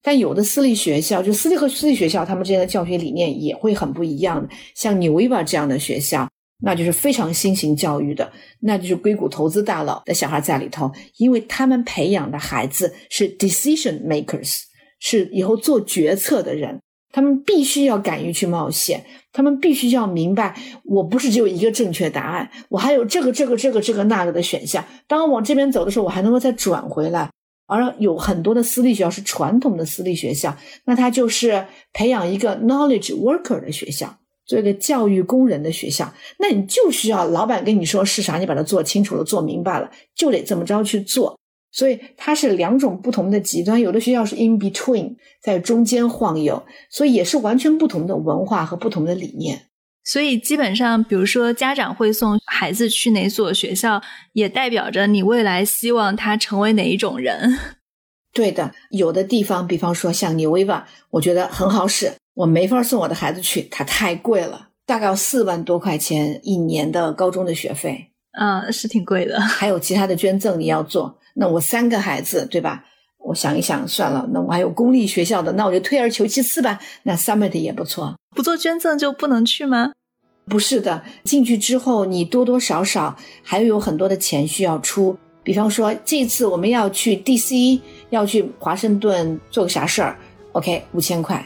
S3: 但有的私立学校，就私立和私立学校，他们之间的教学理念也会很不一样的，像 New Eva 这样的学校。那就是非常新型教育的，那就是硅谷投资大佬的小孩在里头，因为他们培养的孩子是 decision makers，是以后做决策的人，他们必须要敢于去冒险，他们必须要明白，我不是只有一个正确答案，我还有这个这个这个这个那个的选项。当我往这边走的时候，我还能够再转回来。而有很多的私立学校是传统的私立学校，那它就是培养一个 knowledge worker 的学校。做一个教育工人的学校，那你就需要老板跟你说是啥，你把它做清楚了、做明白了，就得这么着去做。所以它是两种不同的极端，有的学校是 in between，在中间晃悠，所以也是完全不同的文化和不同的理念。
S1: 所以基本上，比如说家长会送孩子去哪所学校，也代表着你未来希望他成为哪一种人。*laughs*
S3: 对的，有的地方，比方说像纽维瓦，我觉得很好使。我没法送我的孩子去，它太贵了，大概要四万多块钱一年的高中的学费，
S1: 嗯，是挺贵的。
S3: 还有其他的捐赠你要做，那我三个孩子对吧？我想一想，算了，那我还有公立学校的，那我就退而求其次吧。那 Summit 也不错，
S1: 不做捐赠就不能去吗？
S3: 不是的，进去之后你多多少少还有很多的钱需要出，比方说这次我们要去 DC，要去华盛顿做个啥事儿，OK，五千块。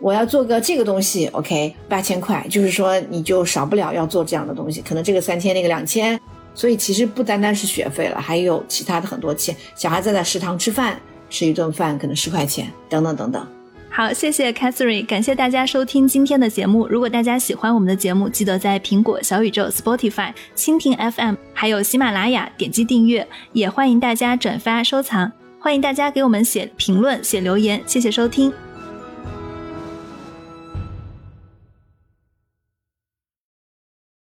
S3: 我要做个这个东西，OK，八千块，就是说你就少不了要做这样的东西，可能这个三千，那个两千，所以其实不单单是学费了，还有其他的很多钱。小孩子在食堂吃饭，吃一顿饭可能十块钱，等等等等。
S1: 好，谢谢 Catherine，感谢大家收听今天的节目。如果大家喜欢我们的节目，记得在苹果、小宇宙、Spotify、蜻蜓 FM，还有喜马拉雅点击订阅，也欢迎大家转发收藏，欢迎大家给我们写评论、写留言。谢谢收听。